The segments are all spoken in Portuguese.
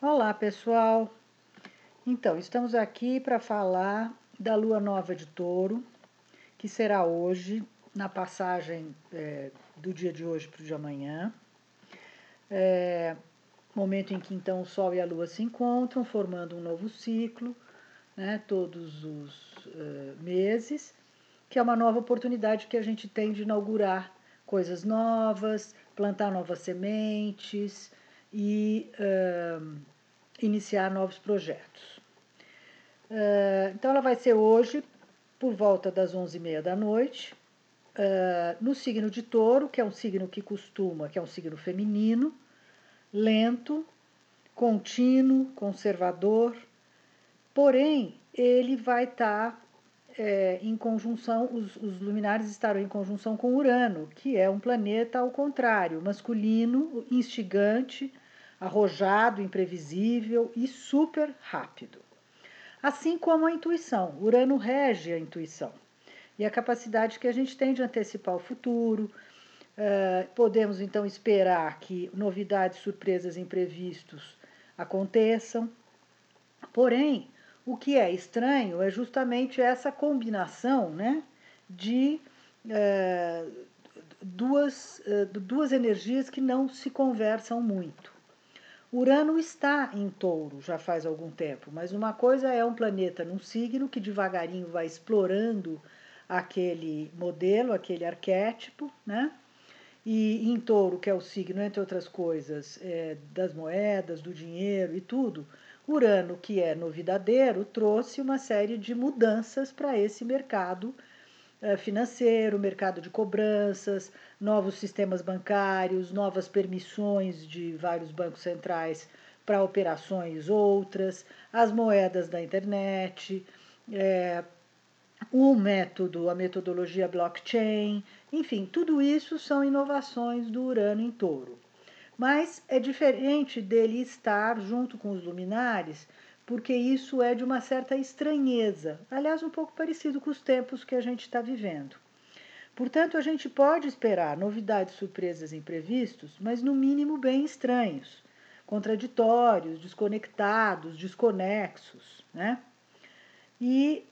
Olá, pessoal! Então, estamos aqui para falar da lua nova de touro, que será hoje, na passagem é, do dia de hoje para o de amanhã. É, momento em que então o Sol e a Lua se encontram, formando um novo ciclo, né, todos os uh, meses, que é uma nova oportunidade que a gente tem de inaugurar coisas novas, plantar novas sementes e uh, iniciar novos projetos. Uh, então, ela vai ser hoje, por volta das 11h30 da noite, uh, no signo de touro, que é um signo que costuma, que é um signo feminino, lento, contínuo, conservador, porém, ele vai estar tá, é, em conjunção, os, os luminares estarão em conjunção com Urano, que é um planeta ao contrário, masculino, instigante, arrojado, imprevisível e super rápido. Assim como a intuição, Urano rege a intuição e a capacidade que a gente tem de antecipar o futuro. Uh, podemos então esperar que novidades, surpresas, imprevistos aconteçam. Porém, o que é estranho é justamente essa combinação né, de uh, duas, uh, duas energias que não se conversam muito. Urano está em touro já faz algum tempo, mas uma coisa é um planeta num signo que devagarinho vai explorando aquele modelo, aquele arquétipo, né? E em touro, que é o signo, entre outras coisas, é, das moedas, do dinheiro e tudo, Urano, que é novidadeiro, trouxe uma série de mudanças para esse mercado é, financeiro, mercado de cobranças, novos sistemas bancários, novas permissões de vários bancos centrais para operações outras, as moedas da internet, é, o método, a metodologia blockchain, enfim, tudo isso são inovações do Urano em touro. Mas é diferente dele estar junto com os luminares porque isso é de uma certa estranheza, aliás, um pouco parecido com os tempos que a gente está vivendo. Portanto, a gente pode esperar novidades, surpresas, imprevistos, mas no mínimo bem estranhos, contraditórios, desconectados, desconexos, né? E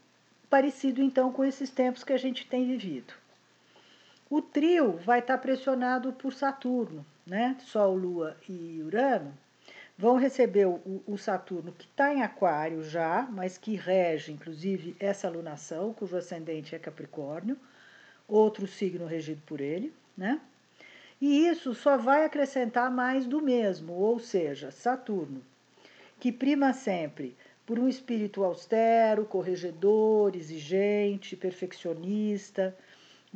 parecido então com esses tempos que a gente tem vivido. O trio vai estar pressionado por Saturno, né? Sol, Lua e Urano, vão receber o, o Saturno, que está em Aquário já, mas que rege, inclusive, essa alunação, cujo ascendente é Capricórnio, outro signo regido por ele, né? E isso só vai acrescentar mais do mesmo, ou seja, Saturno, que prima sempre por um espírito austero, corregedor, exigente, perfeccionista,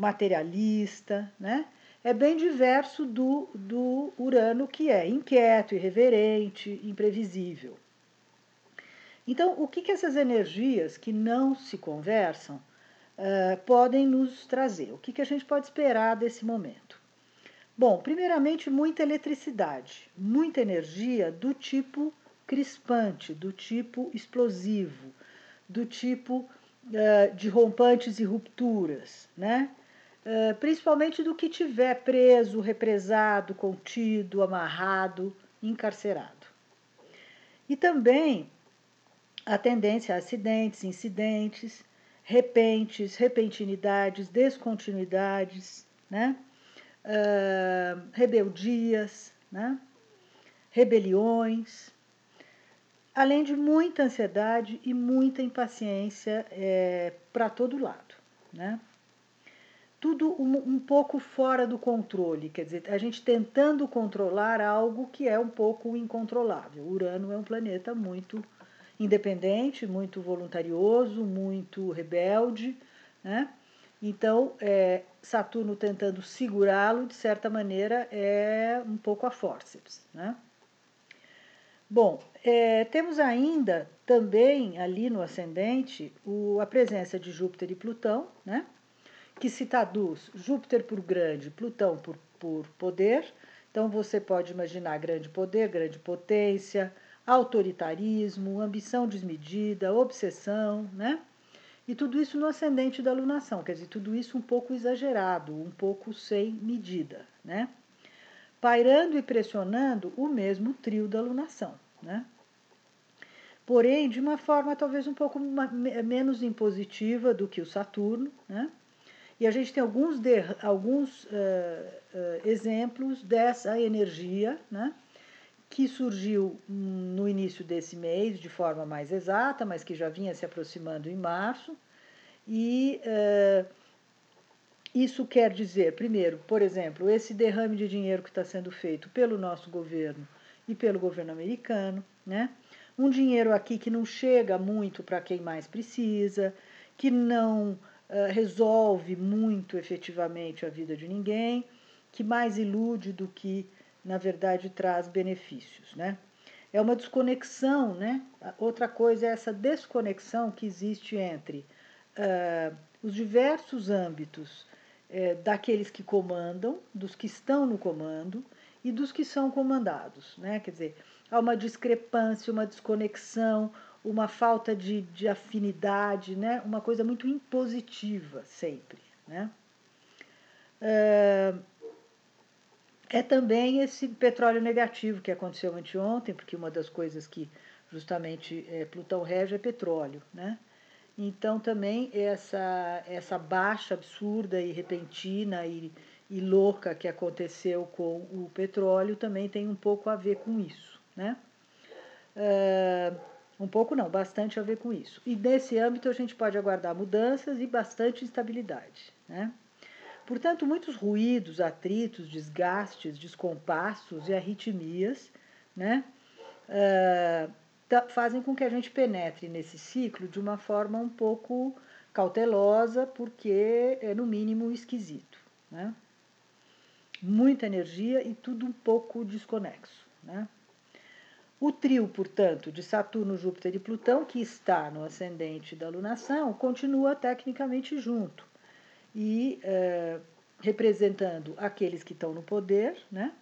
materialista, né? é bem diverso do, do Urano, que é inquieto, irreverente, imprevisível. Então, o que, que essas energias que não se conversam uh, podem nos trazer? O que, que a gente pode esperar desse momento? Bom, primeiramente, muita eletricidade, muita energia do tipo crispante, do tipo explosivo, do tipo uh, de rompantes e rupturas, né? Eh, principalmente do que tiver preso, represado, contido, amarrado, encarcerado. E também a tendência a acidentes, incidentes, repentes, repentinidades, descontinuidades, né? Uh, rebeldias, né? rebeliões, além de muita ansiedade e muita impaciência é, para todo lado. Né? Tudo um, um, pouco fora do controle, quer dizer, a gente tentando controlar algo que é um pouco incontrolável. Urano é um planeta muito independente, muito voluntarioso, muito rebelde, né? Então, é, Saturno tentando segurá-lo, de certa maneira, é um pouco a forceps, né? Bom, é, temos ainda também ali no ascendente o, a presença de Júpiter e Plutão, né? Que se traduz Júpiter por grande, Plutão por, por poder. Então você pode imaginar grande poder, grande potência, autoritarismo, ambição desmedida, obsessão, né? E tudo isso no ascendente da alunação, quer dizer, tudo isso um pouco exagerado, um pouco sem medida, né? Pairando e pressionando o mesmo trio da alunação, né? porém de uma forma talvez um pouco menos impositiva do que o Saturno, né? E a gente tem alguns, de, alguns uh, uh, exemplos dessa energia, né? que surgiu no início desse mês de forma mais exata, mas que já vinha se aproximando em março. E uh, isso quer dizer, primeiro, por exemplo, esse derrame de dinheiro que está sendo feito pelo nosso governo e pelo governo americano, né? Um dinheiro aqui que não chega muito para quem mais precisa, que não resolve muito efetivamente a vida de ninguém, que mais ilude do que na verdade traz benefícios, né? É uma desconexão, né? Outra coisa é essa desconexão que existe entre uh, os diversos âmbitos uh, daqueles que comandam, dos que estão no comando e dos que são comandados, né? Quer dizer, há uma discrepância, uma desconexão, uma falta de, de afinidade, né? Uma coisa muito impositiva sempre, né? Uh, é também esse petróleo negativo que aconteceu anteontem, porque uma das coisas que justamente é, Plutão rege é petróleo, né? Então também essa, essa baixa absurda e repentina e, e louca que aconteceu com o petróleo também tem um pouco a ver com isso, né? Uh, um pouco não, bastante a ver com isso. E nesse âmbito a gente pode aguardar mudanças e bastante instabilidade, né? Portanto, muitos ruídos, atritos, desgastes, descompassos e arritmias né, uh, fazem com que a gente penetre nesse ciclo de uma forma um pouco cautelosa, porque é no mínimo esquisito. Né? Muita energia e tudo um pouco desconexo. Né? O trio, portanto, de Saturno, Júpiter e Plutão, que está no ascendente da lunação, continua tecnicamente junto e é, representando aqueles que estão no poder, né?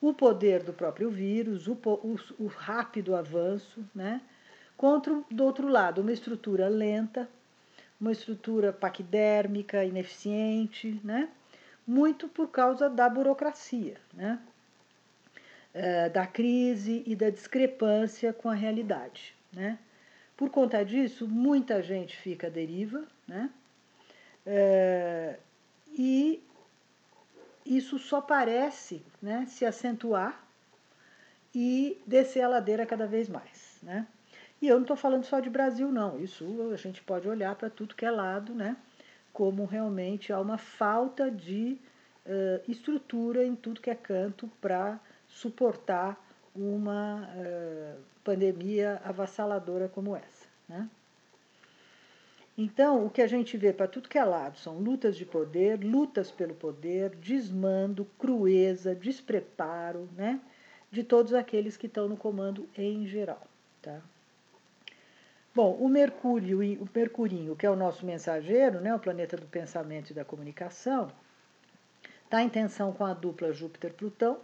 o poder do próprio vírus, o, o, o rápido avanço, né? contra, do outro lado, uma estrutura lenta, uma estrutura paquidérmica, ineficiente, né? muito por causa da burocracia, né? É, da crise e da discrepância com a realidade. Né? Por conta disso, muita gente fica à deriva, né? É, e isso só parece né, se acentuar e descer a ladeira cada vez mais. Né? E eu não estou falando só de Brasil, não. Isso a gente pode olhar para tudo que é lado, né? como realmente há uma falta de uh, estrutura em tudo que é canto para suportar uma uh, pandemia avassaladora como essa. Né? Então, o que a gente vê para tudo que é lado são lutas de poder, lutas pelo poder, desmando, crueza, despreparo, né? De todos aqueles que estão no comando em geral, tá? Bom, o Mercúrio, o Mercurinho, que é o nosso mensageiro, né, o planeta do pensamento e da comunicação, está em tensão com a dupla Júpiter-Plutão.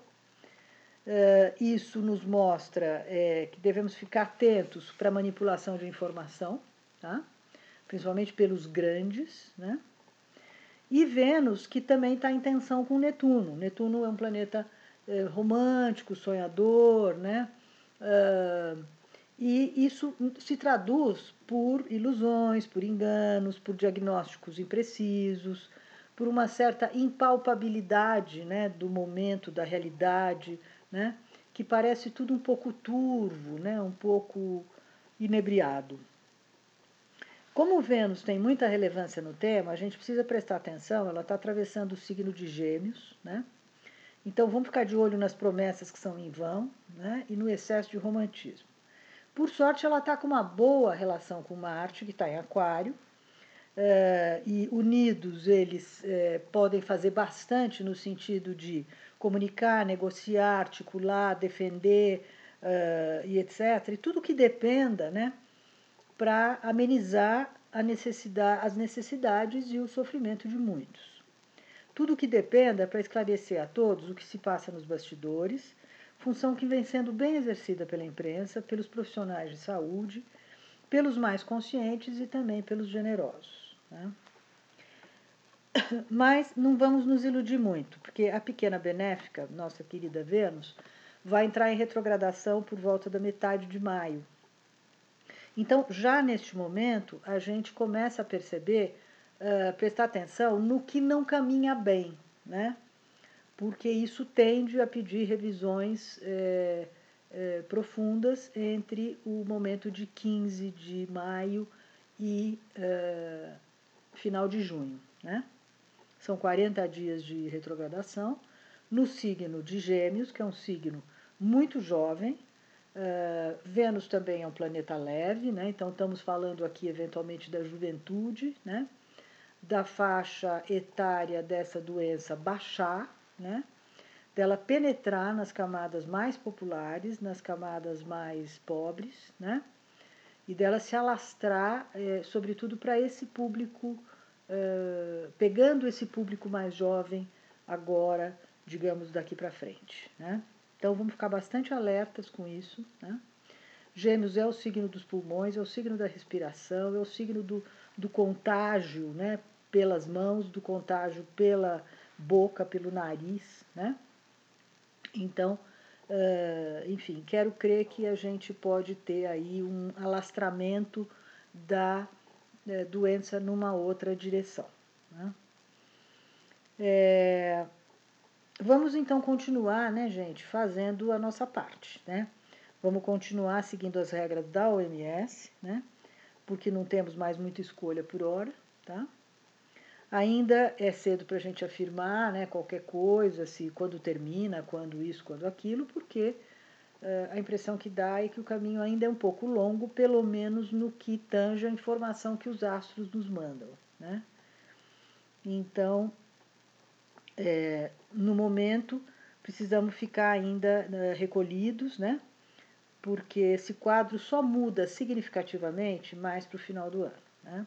Uh, isso nos mostra é, que devemos ficar atentos para a manipulação de informação, tá? principalmente pelos grandes, né? E Vênus, que também está em tensão com Netuno. Netuno é um planeta é, romântico, sonhador, né? E isso se traduz por ilusões, por enganos, por diagnósticos imprecisos, por uma certa impalpabilidade né, do momento, da realidade, né, que parece tudo um pouco turvo, né, um pouco inebriado. Como Vênus tem muita relevância no tema, a gente precisa prestar atenção, ela está atravessando o signo de Gêmeos, né? Então vamos ficar de olho nas promessas que são em vão né? e no excesso de romantismo. Por sorte, ela está com uma boa relação com Marte, que está em Aquário, é, e unidos eles é, podem fazer bastante no sentido de comunicar, negociar, articular, defender é, e etc. E tudo que dependa, né? para amenizar necessidade, as necessidades e o sofrimento de muitos. Tudo que dependa para esclarecer a todos o que se passa nos bastidores, função que vem sendo bem exercida pela imprensa, pelos profissionais de saúde, pelos mais conscientes e também pelos generosos. Né? Mas não vamos nos iludir muito, porque a pequena benéfica, nossa querida Vênus, vai entrar em retrogradação por volta da metade de maio Então, já neste momento, a gente começa a perceber, uh, prestar atenção no que não caminha bem, né? Porque isso tende a pedir revisões é, é, profundas entre o momento de 15 de maio e final de junho, né? São 40 dias de retrogradação no signo de Gêmeos, que é um signo muito jovem, Uh, Vênus também é um planeta leve, né? então estamos falando aqui eventualmente da juventude, né? da faixa etária dessa doença baixar, né? dela penetrar nas camadas mais populares, nas camadas mais pobres, né? e dela se alastrar, eh, sobretudo para esse público, pegando esse público mais jovem agora, digamos, daqui para frente. Né? Então vamos ficar bastante alertas com isso. Né? Gêmeos é o signo dos pulmões, é o signo da respiração, é o signo do, do contágio né? pelas mãos, do contágio pela boca, pelo nariz. Né? Então, uh, enfim, quero crer que a gente pode ter aí um alastramento da doença numa outra direção. Né? É, Vamos então continuar, né, gente, fazendo a nossa parte, né? Vamos continuar seguindo as regras da OMS, né? Porque não temos mais muita escolha por hora, tá? Ainda é cedo para a gente afirmar, né, qualquer coisa, se quando termina, quando isso, quando aquilo, porque a impressão que dá é que o caminho ainda é um pouco longo, pelo menos no que tange a informação que os astros nos mandam, né? Então, é, no momento, precisamos ficar ainda né, recolhidos, né? Porque esse quadro só muda significativamente mais para o final do ano, né?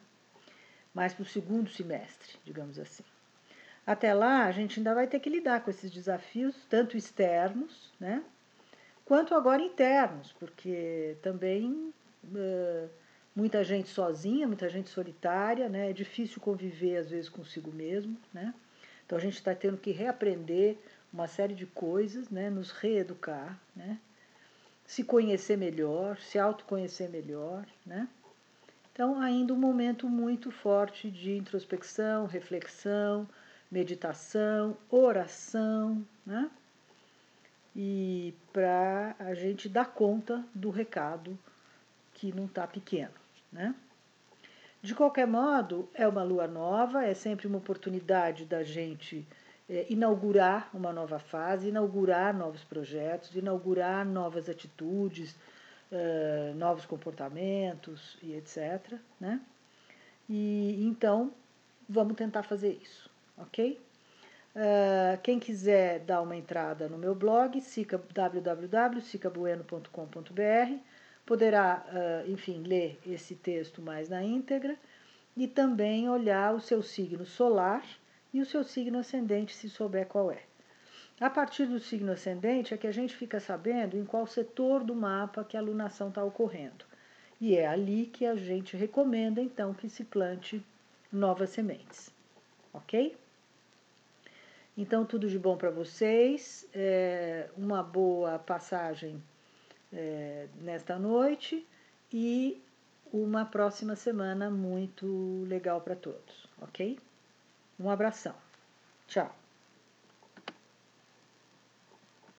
Mais para o segundo semestre, digamos assim. Até lá, a gente ainda vai ter que lidar com esses desafios, tanto externos, né? Quanto agora internos, porque também muita gente sozinha, muita gente solitária, né? É difícil conviver às vezes consigo mesmo, né? Então a gente está tendo que reaprender uma série de coisas, né? nos reeducar, né? se conhecer melhor, se autoconhecer melhor. Né? Então, ainda um momento muito forte de introspecção, reflexão, meditação, oração, né? E para a gente dar conta do recado que não está pequeno. Né? De qualquer modo, é uma lua nova, é sempre uma oportunidade da gente é, inaugurar uma nova fase, inaugurar novos projetos, inaugurar novas atitudes, uh, novos comportamentos e etc. Né? E então vamos tentar fazer isso, ok? Uh, quem quiser dar uma entrada no meu blog, www.sicabueno.com.br poderá, enfim, ler esse texto mais na íntegra e também olhar o seu signo solar e o seu signo ascendente, se souber qual é. A partir do signo ascendente é que a gente fica sabendo em qual setor do mapa que a lunação está ocorrendo. E é ali que a gente recomenda, então, que se plante novas sementes. Ok? Então, tudo de bom para vocês, é, uma boa passagem é, nesta noite e uma próxima semana muito legal para todos, ok? Um abração. Tchau.